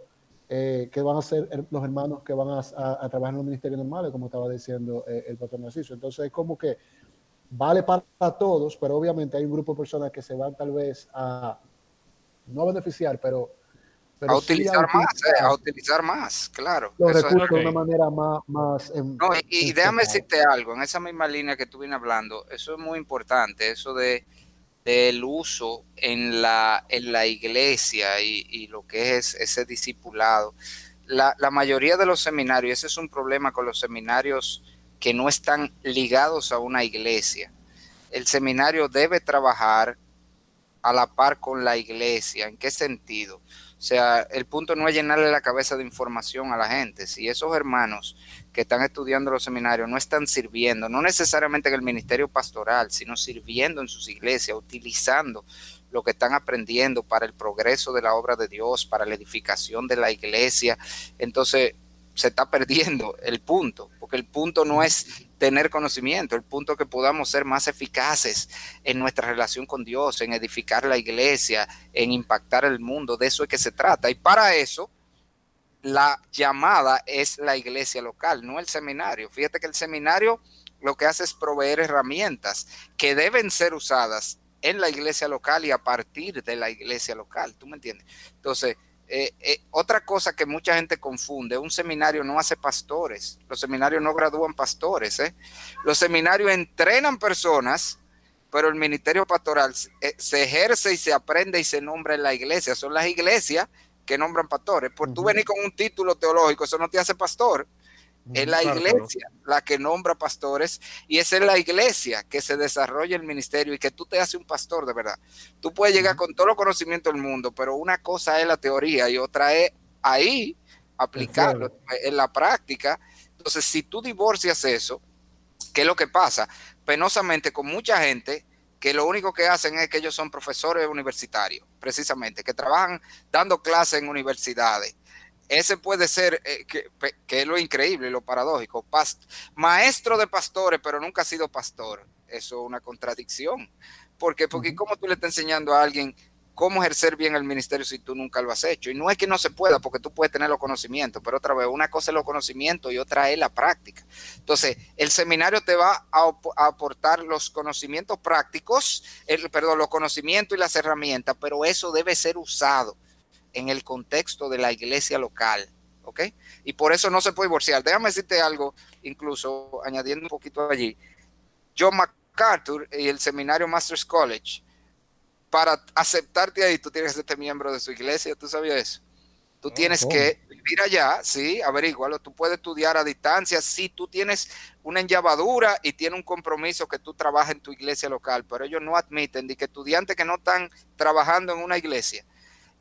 eh, que van a ser los hermanos que van a, trabajar en los ministerios normales, como estaba diciendo eh, el pastor Narciso. Entonces es como que vale para todos, pero obviamente hay un grupo de personas que se van tal vez a, no a beneficiar, pero... a utilizar más, eh, a utilizar más, claro. Los recursos de una manera más... más no, y, déjame decirte algo, en esa misma línea que tú vienes hablando, eso es muy importante, eso de del uso en la, en la iglesia y, lo que es ese discipulado. La, la mayoría de los seminarios, ese es un problema con los seminarios que no están ligados a una iglesia. El seminario debe trabajar a la par con la iglesia. ¿En qué sentido? O sea, el punto no es llenarle la cabeza de información a la gente. Si esos hermanos que están estudiando los seminarios no están sirviendo, no necesariamente en el ministerio pastoral, sino sirviendo en sus iglesias, utilizando lo que están aprendiendo para el progreso de la obra de Dios, para la edificación de la iglesia, entonces se está perdiendo el punto, porque el punto no es tener conocimiento, el punto es que podamos ser más eficaces en nuestra relación con Dios, en edificar la iglesia, en impactar el mundo, de eso es que se trata. Y para eso, la llamada es la iglesia local, no el seminario. Fíjate que el seminario lo que hace es proveer herramientas que deben ser usadas en la iglesia local y a partir de la iglesia local, ¿tú me entiendes? Entonces, eh, eh, otra cosa que mucha gente confunde, un seminario no hace pastores, los seminarios no gradúan pastores, ¿eh? los seminarios entrenan personas, pero el ministerio pastoral se ejerce y se aprende y se nombra en la iglesia, son las iglesias que nombran pastores, por tú venir con un título teológico, eso no te hace pastor, es la iglesia la que nombra pastores y es en la iglesia que se desarrolla el ministerio y que tú te haces un pastor de verdad. Tú puedes llegar con todo el conocimiento del mundo, pero una cosa es la teoría y otra es ahí aplicarlo en la práctica. Entonces, si tú divorcias eso, ¿qué es lo que pasa? Penosamente con mucha gente que lo único que hacen es que ellos son profesores universitarios, precisamente, que trabajan dando clases en universidades ese puede ser, eh, que, es lo increíble, lo paradójico, maestro de pastores, pero nunca ha sido pastor. Eso es una contradicción. ¿Por qué? Porque ¿cómo tú le estás enseñando a alguien cómo ejercer bien el ministerio si tú nunca lo has hecho? Y no es que no se pueda, porque tú puedes tener los conocimientos, pero otra vez, una cosa es los conocimientos y otra es la práctica. Entonces, el seminario te va a, aportar los conocimientos prácticos, el, perdón, los conocimientos y las herramientas, pero eso debe ser usado en el contexto de la iglesia local. ¿Ok? Y por eso no se puede divorciar. Déjame decirte algo, incluso añadiendo un poquito allí. John MacArthur y el seminario Masters College, para aceptarte ahí, tú tienes que ser miembro de su iglesia, ¿tú sabías eso? Tú tienes oh. que vivir allá, sí, averígualo. Tú puedes estudiar a distancia si tú tienes una enllavadura y tienes un compromiso que tú trabajas en tu iglesia local, pero ellos no admiten de que estudiantes que no están trabajando en una iglesia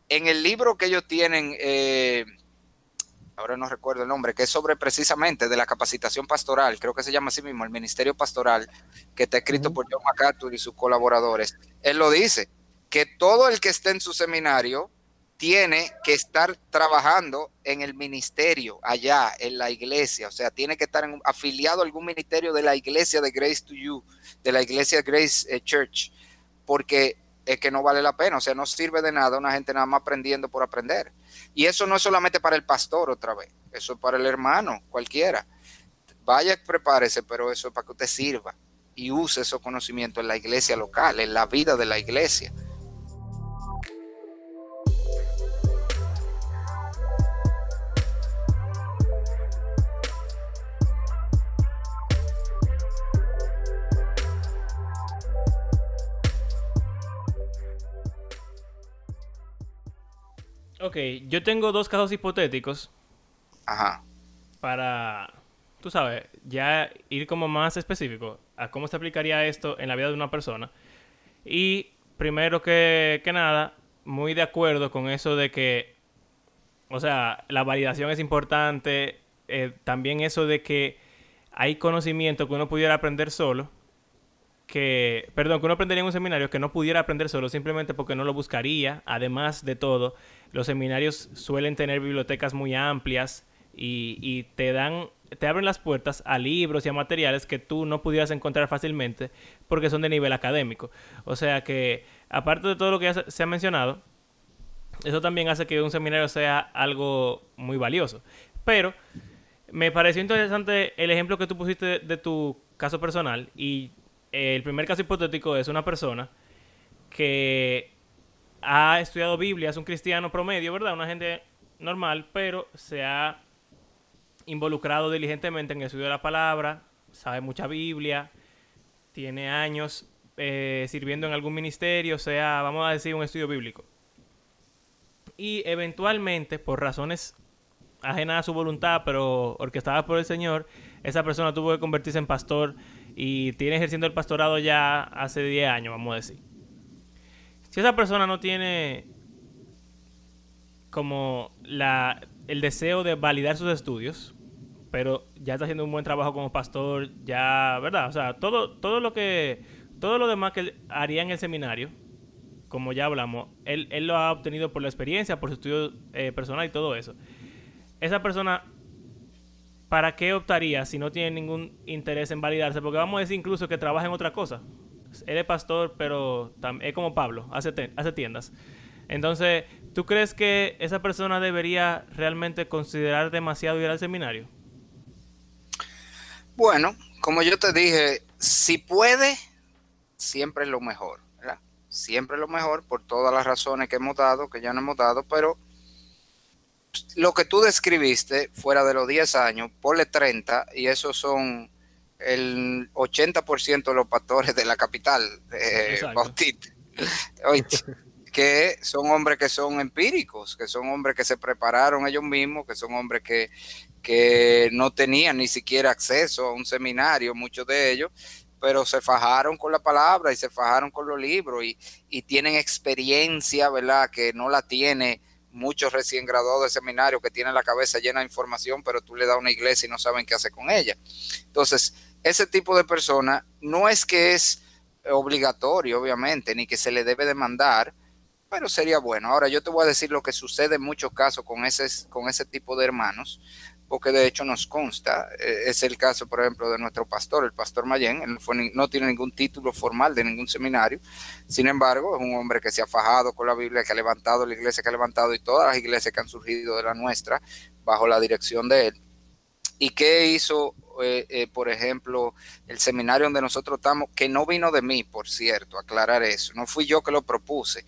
en el libro que ellos tienen, eh, ahora no recuerdo el nombre, que es sobre precisamente de la capacitación pastoral, creo que se llama así mismo, el Ministerio Pastoral, que está escrito por John MacArthur y sus colaboradores. Él lo dice, que todo el que esté en su seminario tiene que estar trabajando en el ministerio allá, en la iglesia, o sea, tiene que estar afiliado a algún ministerio de la iglesia de Grace to You, de la iglesia Grace eh, Church, porque es que no vale la pena, o sea, no sirve de nada una gente nada más aprendiendo por aprender. Y eso no es solamente para el pastor otra vez, eso es para el hermano, cualquiera. Vaya, prepárese, pero eso es para que usted sirva y use esos conocimientos en la iglesia local, en la vida de la iglesia. Ok, yo tengo dos casos hipotéticos. Ajá. Para, tú sabes, ya ir como más específico a cómo se aplicaría esto en la vida de una persona. Y primero que, nada, muy de acuerdo con eso de que o sea, la validación es importante, eh, también eso de que hay conocimiento que uno pudiera aprender solo, que, perdón, que uno aprendería en un seminario que no pudiera aprender solo simplemente porque no lo buscaría. Además de todo, los seminarios suelen tener bibliotecas muy amplias y, y te dan, te abren las puertas a libros y a materiales que tú no pudieras encontrar fácilmente porque son de nivel académico. O sea que, aparte de todo lo que ya se ha mencionado, eso también hace que un seminario sea algo muy valioso. Pero me pareció interesante el ejemplo que tú pusiste de, tu caso personal y el primer caso hipotético es una persona que ha estudiado Biblia, es un cristiano promedio, ¿verdad? Una gente normal, pero se ha involucrado diligentemente en el estudio de la palabra, sabe mucha Biblia, tiene años eh, sirviendo en algún ministerio, sea, vamos a decir, un estudio bíblico. Y eventualmente, por razones ajenas a su voluntad, pero orquestadas por el Señor, esa persona tuvo que convertirse en pastor y tiene ejerciendo el pastorado ya hace 10 años, vamos a decir. Si esa persona no tiene como la, el deseo de validar sus estudios, pero ya está haciendo un buen trabajo como pastor, ya, ¿verdad? O sea, todo, todo lo que, todo lo demás que haría en el seminario, como ya hablamos, él, él lo ha obtenido por la experiencia, por su estudio eh, personal y todo eso. Esa persona ¿para qué optaría si no tiene ningún interés en validarse? Porque vamos a decir incluso que trabaja en otra cosa. Él es pastor, pero es como Pablo, hace, tiendas. Entonces, ¿tú crees que esa persona debería realmente considerar demasiado ir al seminario? Bueno, como yo te dije, si puede, siempre es lo mejor. Siempre es lo mejor por todas las razones que hemos dado, que ya no hemos dado, pero lo que tú describiste fuera de los 10 años, ponle 30 y esos son el 80% de los pastores de la capital eh, Bautista. que son hombres que son empíricos, que son hombres que se prepararon ellos mismos, que son hombres que, que no tenían ni siquiera acceso a un seminario, muchos de ellos, pero se fajaron con la palabra y se fajaron con los libros y, y tienen experiencia, ¿verdad? Que no la tiene muchos recién graduados de seminario que tienen la cabeza llena de información, pero tú le das una iglesia y no saben qué hacer con ella. Entonces, ese tipo de persona no es que es obligatorio, obviamente, ni que se le debe demandar, pero sería bueno. Ahora, yo te voy a decir lo que sucede en muchos casos con ese, con ese tipo de hermanos porque de hecho nos consta, eh, es el caso, por ejemplo, de nuestro pastor, el pastor Mayen, él no tiene ningún título formal de ningún seminario, sin embargo, es un hombre que se ha fajado con la Biblia, que ha levantado la iglesia que ha levantado y todas las iglesias que han surgido de la nuestra bajo la dirección de él. ¿Y qué hizo, eh, eh, por ejemplo, el seminario donde nosotros estamos, que no vino de mí, por cierto, aclarar eso, no fui yo que lo propuse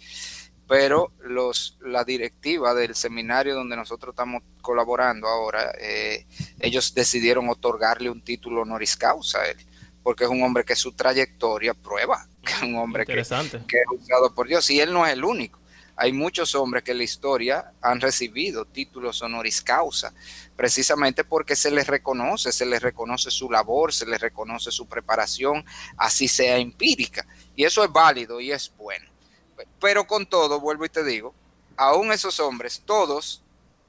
pero los, la directiva del seminario donde nosotros estamos colaborando ahora, eh, ellos decidieron otorgarle un título honoris causa a él, porque es un hombre que su trayectoria prueba, que es un hombre que, que, es usado por Dios, y él no es el único. Hay muchos hombres que en la historia han recibido títulos honoris causa, precisamente porque se les reconoce, se les reconoce su labor, se les reconoce su preparación, así sea empírica. Y eso es válido y es bueno. Pero con todo, vuelvo y te digo, aún esos hombres, todos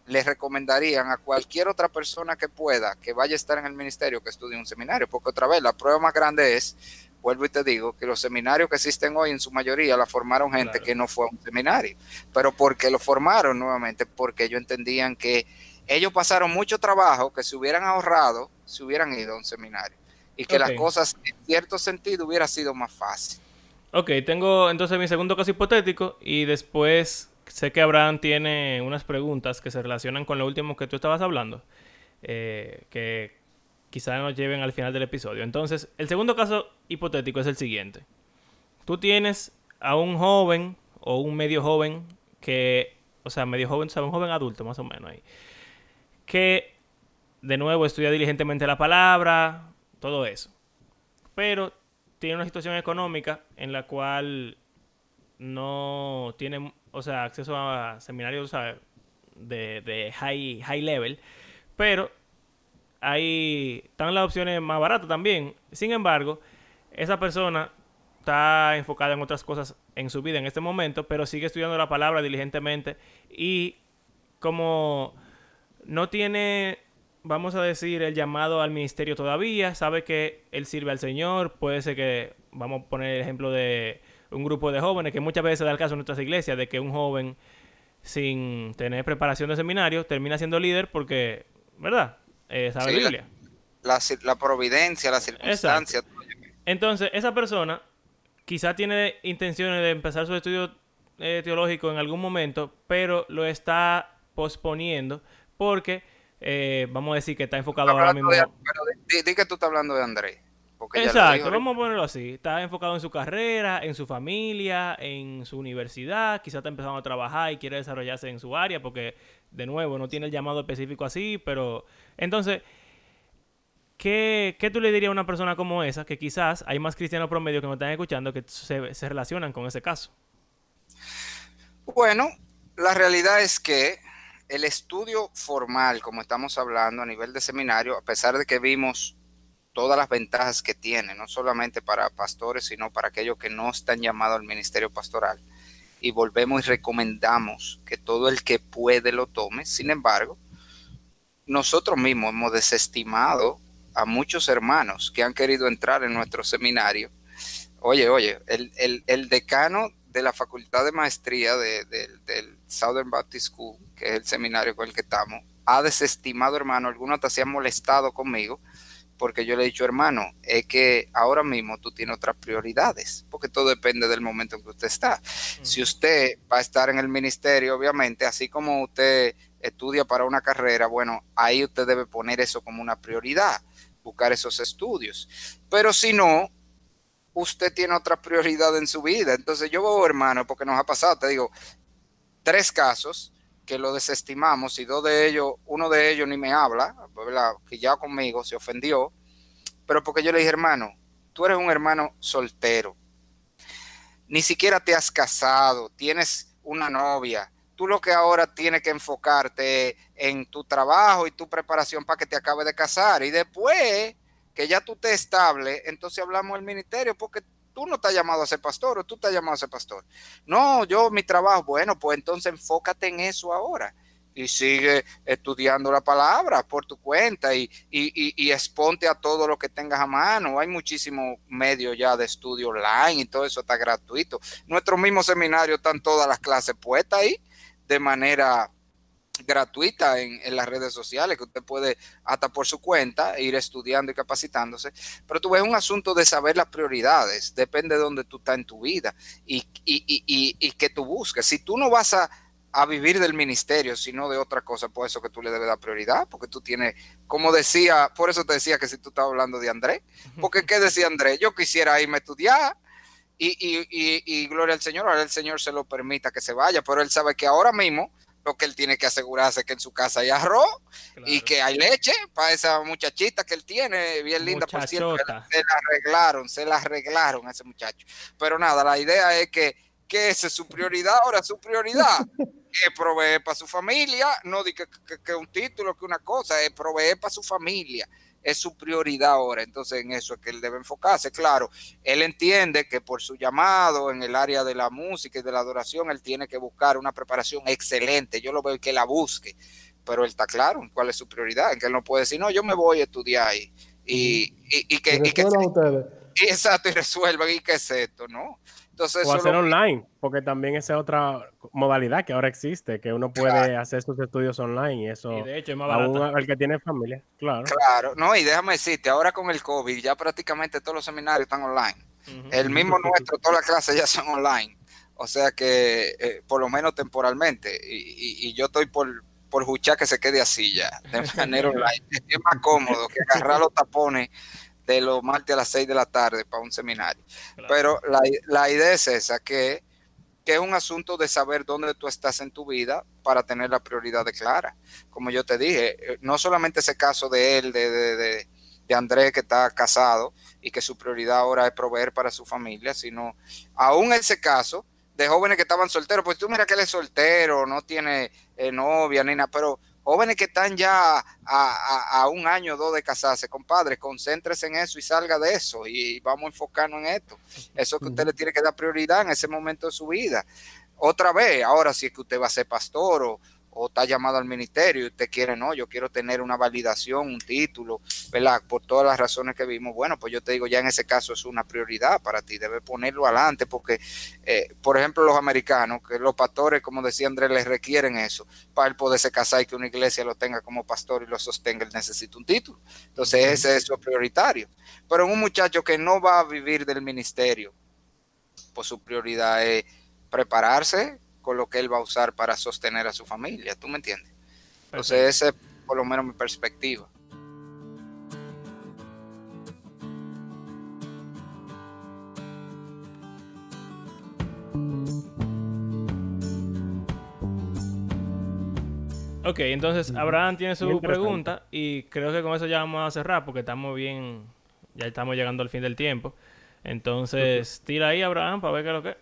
les recomendarían a cualquier otra persona que pueda, que vaya a estar en el ministerio, que estudie un seminario, porque otra vez la prueba más grande es, vuelvo y te digo, que los seminarios que existen hoy en su mayoría la formaron gente que no fue a un seminario, pero porque lo formaron nuevamente, porque ellos entendían que ellos pasaron mucho trabajo que se hubieran ahorrado si hubieran ido a un seminario y que las cosas en cierto sentido hubiera sido más fácil. Ok, tengo entonces mi segundo caso hipotético y después sé que Abraham tiene unas preguntas que se relacionan con lo último que tú estabas hablando, eh, que quizá nos lleven al final del episodio. Entonces, el segundo caso hipotético es el siguiente. Tú tienes a un joven o un medio joven que, o sea, medio joven, o sea, un joven adulto más o menos ahí, que de nuevo estudia diligentemente la palabra, todo eso. Pero tiene una situación económica en la cual no tiene, o sea, acceso a seminarios de, de high, high level, pero hay, están las opciones más baratas también. Sin embargo, esa persona está enfocada en otras cosas en su vida en este momento, pero sigue estudiando la palabra diligentemente y como no tiene, vamos a decir, el llamado al ministerio todavía, sabe que él sirve al Señor, puede ser que, vamos a poner el ejemplo de un grupo de jóvenes, que muchas veces da el caso en nuestras iglesias, de que un joven sin tener preparación de seminario termina siendo líder porque, ¿verdad? Eh, sabe Biblia. La, providencia, la circunstancia. Entonces, esa persona quizá tiene intenciones de empezar su estudio eh, teológico en algún momento, pero lo está posponiendo porque, eh, vamos a decir que está enfocado ahora mismo. di, que tú estás hablando de Andrés. Exacto, vamos a ponerlo así. Está enfocado en su carrera, en su familia, en su universidad. Quizá está empezando a trabajar y quiere desarrollarse en su área porque, de nuevo, no tiene el llamado específico así. Pero, entonces, ¿qué, qué tú le dirías a una persona como esa que quizás hay más cristianos promedio que me están escuchando que se, se relacionan con ese caso? Bueno, la realidad es que el estudio formal, como estamos hablando a nivel de seminario, a pesar de que vimos todas las ventajas que tiene, no solamente para pastores, sino para aquellos que no están llamados al ministerio pastoral. Y volvemos y recomendamos que todo el que puede lo tome. Sin embargo, nosotros mismos hemos desestimado a muchos hermanos que han querido entrar en nuestro seminario. Oye, oye, el, decano de la Facultad de Maestría del Southern Baptist School, que es el seminario con el que estamos, ha desestimado, hermano, algunos te se han molestado conmigo porque yo le he dicho, hermano, es que ahora mismo tú tienes otras prioridades, porque todo depende del momento en que usted está. Si usted va a estar en el ministerio, obviamente, así como usted estudia para una carrera, bueno, ahí usted debe poner eso como una prioridad, buscar esos estudios. Pero si no, usted tiene otra prioridad en su vida. Entonces yo veo, hermano, porque nos ha pasado, te digo, tres casos que lo desestimamos y dos de ellos, uno de ellos ni me habla, que ya conmigo se ofendió, pero porque yo le dije, hermano, tú eres un hermano soltero, ni siquiera te has casado, tienes una novia, tú lo que ahora tienes que enfocarte en tu trabajo y tu preparación para que te acabe de casar. Y después que ya tú te estable, entonces hablamos del ministerio porque tú no estás llamado a ser pastor o tú estás llamado a ser pastor. No, yo mi trabajo, bueno, pues entonces enfócate en eso ahora y sigue estudiando la palabra por tu cuenta y, y, exponte a todo lo que tengas a mano. Hay muchísimos medios ya de estudio online y todo eso está gratuito. Nuestro mismo seminario están todas las clases puestas ahí de manera gratuita en, las redes sociales, que usted puede hasta por su cuenta ir estudiando y capacitándose, pero tú ves un asunto de saber las prioridades, depende de dónde tú estás en tu vida y, y, que tú busques. Si tú no vas a, vivir del ministerio, sino de otra cosa, por eso que tú le debes dar prioridad, porque tú tienes, como decía, por eso te decía que si tú estabas hablando de Andrés, porque ¿qué decía Andrés? Yo quisiera irme a estudiar. Y, y gloria al Señor, ahora el Señor se lo permita que se vaya, pero él sabe que ahora mismo lo que él tiene que asegurarse que en su casa hay arroz y que hay leche para esa muchachita que él tiene, bien linda, por cierto. Se la arreglaron, se la arreglaron a ese muchacho. Pero nada, la idea es que, que esa es su prioridad ahora, su prioridad. que provee para su familia, no di que, que, un título, que una cosa, es proveer para su familia es su prioridad ahora. Entonces en eso es que él debe enfocarse. Claro, él entiende que por su llamado en el área de la música y de la adoración, él tiene que buscar una preparación excelente. Yo lo veo que la busque, pero él está claro en cuál es su prioridad, en que él no puede decir, no, yo me voy a estudiar ahí. Y, y, y, que... Y que exacto, y resuelvan, ¿y qué es esto? ¿No? O hacer online, porque también esa es otra modalidad que ahora existe, que uno puede hacer sus estudios online y eso. de hecho es más barato. el que tiene familia, claro. Claro, no, y déjame decirte, ahora con el COVID ya prácticamente todos los seminarios están online. El mismo nuestro, todas las clases ya son online. O sea que, eh, por lo menos temporalmente, y, yo estoy por, por que se quede así ya, de manera online. Es más cómodo que agarrar los tapones de los martes a las 6 de la tarde para un seminario. Pero la, idea es esa, que, que, es un asunto de saber dónde tú estás en tu vida para tener la prioridad de clara. Como yo te dije, eh, no solamente ese caso de él, de, de, de, Andrés que está casado y que su prioridad ahora es proveer para su familia, sino aún ese caso de jóvenes que estaban solteros, pues tú mira que él es soltero, no tiene eh, novia ni nada, pero jóvenes que están ya a, un año o dos de casarse, compadre, concéntrese en eso y salga de eso y vamos a enfocarnos en esto. Eso que usted le tiene que dar prioridad en ese momento de su vida. Otra vez, ahora si es que usted va a ser pastor o, o está llamado al ministerio y usted quiere, no, yo quiero tener una validación, un título, ¿verdad? Por todas las razones que vimos, bueno, pues yo te digo, ya en ese caso es una prioridad para ti, debe ponerlo adelante, porque, eh, por ejemplo, los americanos, que los pastores, como decía Andrés, les requieren eso, para él poderse casar y que una iglesia lo tenga como pastor y lo sostenga, él necesita un título. Entonces, ese es eso prioritario. Pero un muchacho que no va a vivir del ministerio, pues su prioridad es prepararse, lo que él va a usar para sostener a su familia, ¿tú me entiendes? Entonces, esa es por lo menos mi perspectiva. Ok, entonces Abraham tiene su pregunta y creo que con eso ya vamos a cerrar porque estamos bien, ya estamos llegando al fin del tiempo. Entonces, tira ahí Abraham para ver qué es lo que...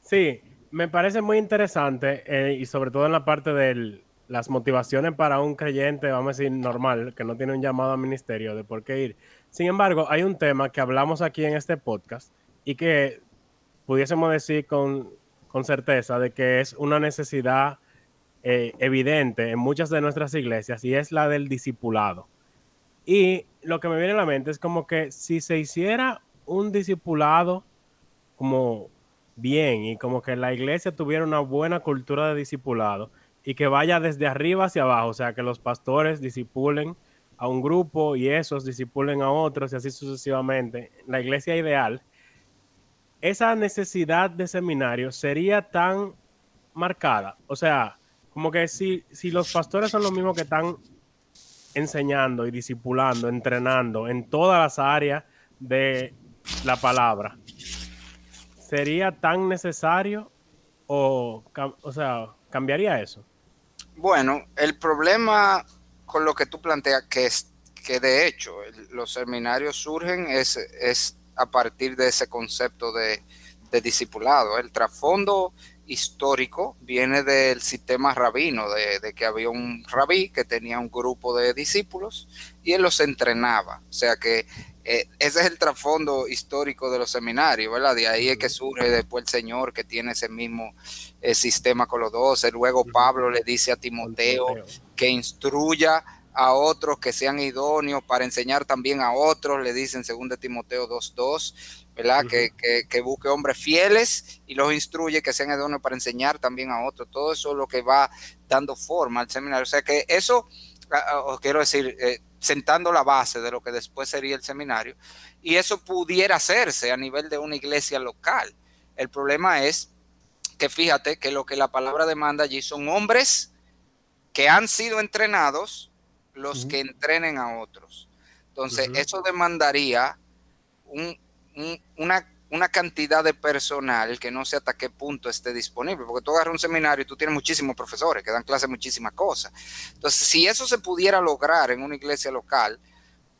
Sí, me parece muy interesante eh, y sobre todo en la parte de las motivaciones para un creyente, vamos a decir, normal, que no tiene un llamado al ministerio de por qué ir. Sin embargo, hay un tema que hablamos aquí en este podcast y que pudiésemos decir con, certeza de que es una necesidad eh, evidente en muchas de nuestras iglesias y es la del discipulado. Y lo que me viene a la mente es como que si se hiciera un discipulado como bien y como que la iglesia tuviera una buena cultura de discipulado y que vaya desde arriba hacia abajo, o sea, que los pastores disipulen a un grupo y esos disipulen a otros y así sucesivamente. La iglesia ideal, esa necesidad de seminario sería tan marcada, o sea, como que si, si los pastores son los mismos que están enseñando y discipulando, entrenando en todas las áreas de la palabra, sería tan necesario o, o sea, cambiaría eso? Bueno, el problema con lo que tú planteas, que es que de hecho los seminarios surgen es, es a partir de ese concepto de, de discipulado. El trasfondo histórico viene del sistema rabino, de, de, que había un rabí que tenía un grupo de discípulos y él los entrenaba. O sea que eh, ese es el trasfondo histórico de los seminarios, ¿verdad? De ahí es que surge después el Señor que tiene ese mismo eh, sistema con los doce. Luego Pablo le dice a Timoteo que instruya a otros que sean idóneos para enseñar también a otros, le dicen según de Timoteo 2.2, ¿verdad? que, que, busque hombres fieles y los instruye que sean idóneos para enseñar también a otros. Todo eso es lo que va dando forma al seminario. O sea que eso, os quiero decir, eh, sentando la base de lo que después sería el seminario, y eso pudiera hacerse a nivel de una iglesia local. El problema es que fíjate que lo que la palabra demanda allí son hombres que han sido entrenados, los que entrenen a otros. Entonces, eso demandaría un, una una cantidad de personal que no sé hasta qué punto esté disponible, porque tú agarras un seminario y tú tienes muchísimos profesores que dan clases muchísimas cosas. Entonces, si eso se pudiera lograr en una iglesia local,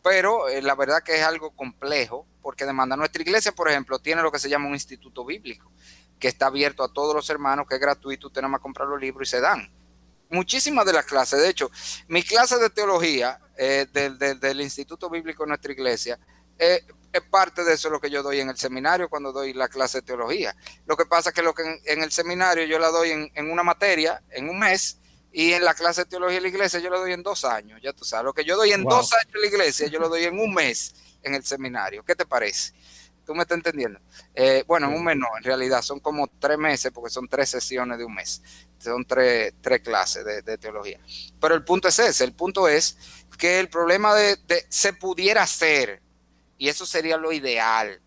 pero eh, la verdad que es algo complejo, porque demanda nuestra iglesia, por ejemplo, tiene lo que se llama un instituto bíblico, que está abierto a todos los hermanos, que es gratuito, usted nada más comprar los libros y se dan. Muchísimas de las clases, de hecho, mi clase de teología eh, del, del Instituto Bíblico de nuestra iglesia, eh, es parte de eso lo que yo doy en el seminario cuando doy la clase de teología. Lo que pasa es que lo que en, el seminario yo la doy en, una materia, en un mes, y en la clase de teología de la iglesia yo la doy en dos años, ya tú sabes. Lo que yo doy en dos años en la iglesia, yo lo doy en un mes en el seminario. ¿Qué te parece? ¿Tú me estás entendiendo? Eh, bueno, en un mes no, en realidad son como tres meses porque son tres sesiones de un mes. Son tres, tres clases de, teología. Pero el punto es ese, el punto es que el problema de, de se pudiera hacer y eso sería lo ideal,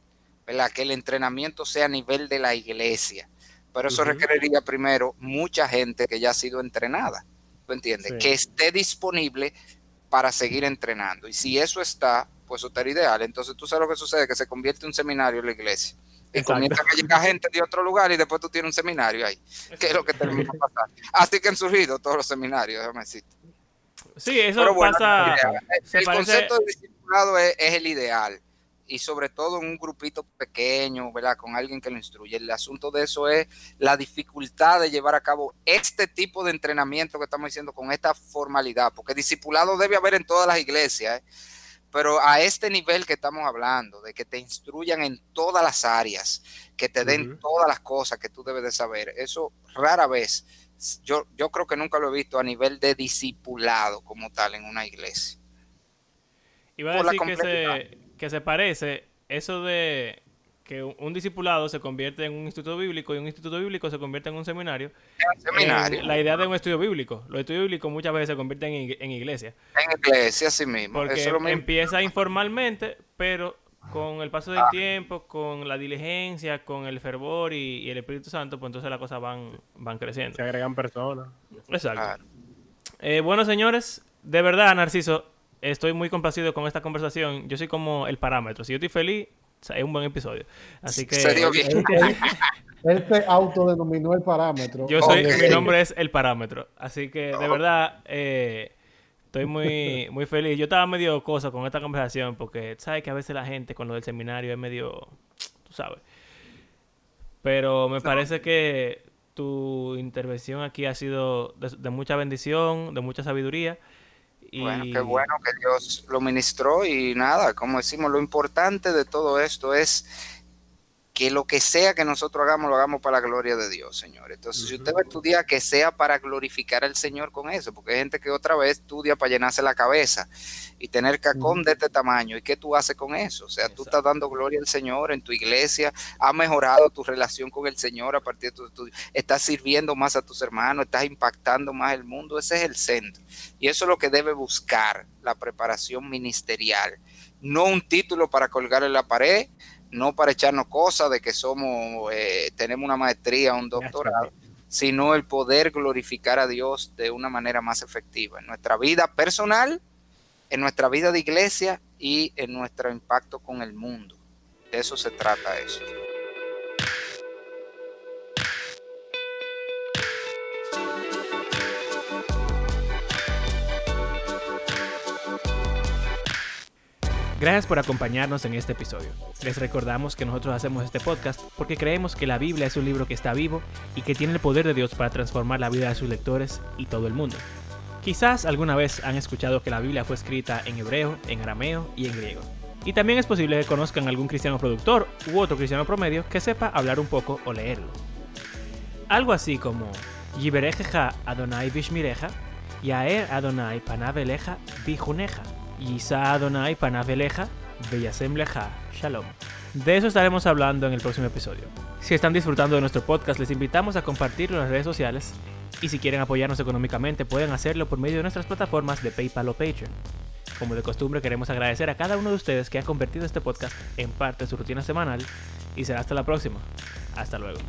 ¿verdad? Que el entrenamiento sea a nivel de la iglesia. Pero eso requeriría primero mucha gente que ya ha sido entrenada, ¿tú entiendes? Que esté disponible para seguir entrenando. Y si eso está, pues eso estaría ideal. Entonces tú sabes lo que sucede, que se convierte en un seminario en la iglesia. Y comienza a llegar gente de otro lugar y después tú tienes un seminario ahí, que es lo que termina pasando. Así que han surgido todos los seminarios, déjame decirte. Sí, eso pasa. el concepto de es, el ideal y sobre todo en un grupito pequeño, ¿verdad? Con alguien que lo instruye. El asunto de eso es la dificultad de llevar a cabo este tipo de entrenamiento que estamos diciendo con esta formalidad, porque discipulado debe haber en todas las iglesias, ¿eh? pero a este nivel que estamos hablando, de que te instruyan en todas las áreas, que te den todas las cosas que tú debes de saber, eso rara vez yo, yo creo que nunca lo he visto a nivel de discipulado como tal en una iglesia. Iba a decir que se, que se parece eso de que un discipulado se convierte en un instituto bíblico y un instituto bíblico se convierte en un seminario. seminario. la idea de un estudio bíblico. Los estudios bíblicos muchas veces se convierten en, iglesia. En iglesia, sí mismo. Porque empieza informalmente, pero con el paso del ah. tiempo, con la diligencia, con el fervor y, el Espíritu Santo, pues entonces las cosas van, van creciendo. Se agregan personas. Exacto. Eh, bueno, señores, de verdad, Narciso, estoy muy complacido con esta conversación. Yo soy como el parámetro. Si yo estoy feliz, es un buen episodio. Así que. Él te autodenominó el parámetro. Yo soy, mi nombre es el parámetro. Así que de verdad, eh, estoy muy, muy feliz. Yo estaba medio cosa con esta conversación porque sabes que a veces la gente con lo del seminario es medio, tú sabes. Pero me parece que tu intervención aquí ha sido de mucha bendición, de mucha sabiduría. Bueno, qué bueno que Dios lo ministró y nada, como decimos, lo importante de todo esto es que lo que sea que nosotros hagamos, lo hagamos para la gloria de Dios, Señor. Entonces, si usted va a estudiar, que sea para glorificar al Señor con eso, porque hay gente que otra vez estudia para llenarse la cabeza y tener cacón de este tamaño. ¿Y qué tú haces con eso? O sea, tú estás dando gloria al Señor en tu iglesia, ha mejorado tu relación con el Señor a partir de tu estudio, estás sirviendo más a tus hermanos, estás impactando más el mundo, ese es el centro. Y eso es lo que debe buscar la preparación ministerial. No un título para colgar en la pared, no para echarnos cosas de que somos, eh, tenemos una maestría, un doctorado, sino el poder glorificar a Dios de una manera más efectiva en nuestra vida personal, en nuestra vida de iglesia y en nuestro impacto con el mundo. De eso se trata esto. Gracias por acompañarnos en este episodio. Les recordamos que nosotros hacemos este podcast porque creemos que la Biblia es un libro que está vivo y que tiene el poder de Dios para transformar la vida de sus lectores y todo el mundo. Quizás alguna vez han escuchado que la Biblia fue escrita en hebreo, en arameo y en griego. Y también es posible que conozcan algún cristiano productor u otro cristiano promedio que sepa hablar un poco o leerlo. Algo así como Yiberejeja Adonai Vishmireja, Yaer Adonai Panaveleja Vijuneja Yisa Adonai Panaveleja, Beyasem Leja, Shalom. De eso estaremos hablando en el próximo episodio. Si están disfrutando de nuestro podcast, les invitamos a compartirlo en las redes sociales y si quieren apoyarnos económicamente pueden hacerlo por medio de nuestras plataformas de PayPal o Patreon. Como de costumbre queremos agradecer a cada uno de ustedes que ha convertido este podcast en parte de su rutina semanal y será hasta la próxima. Hasta luego.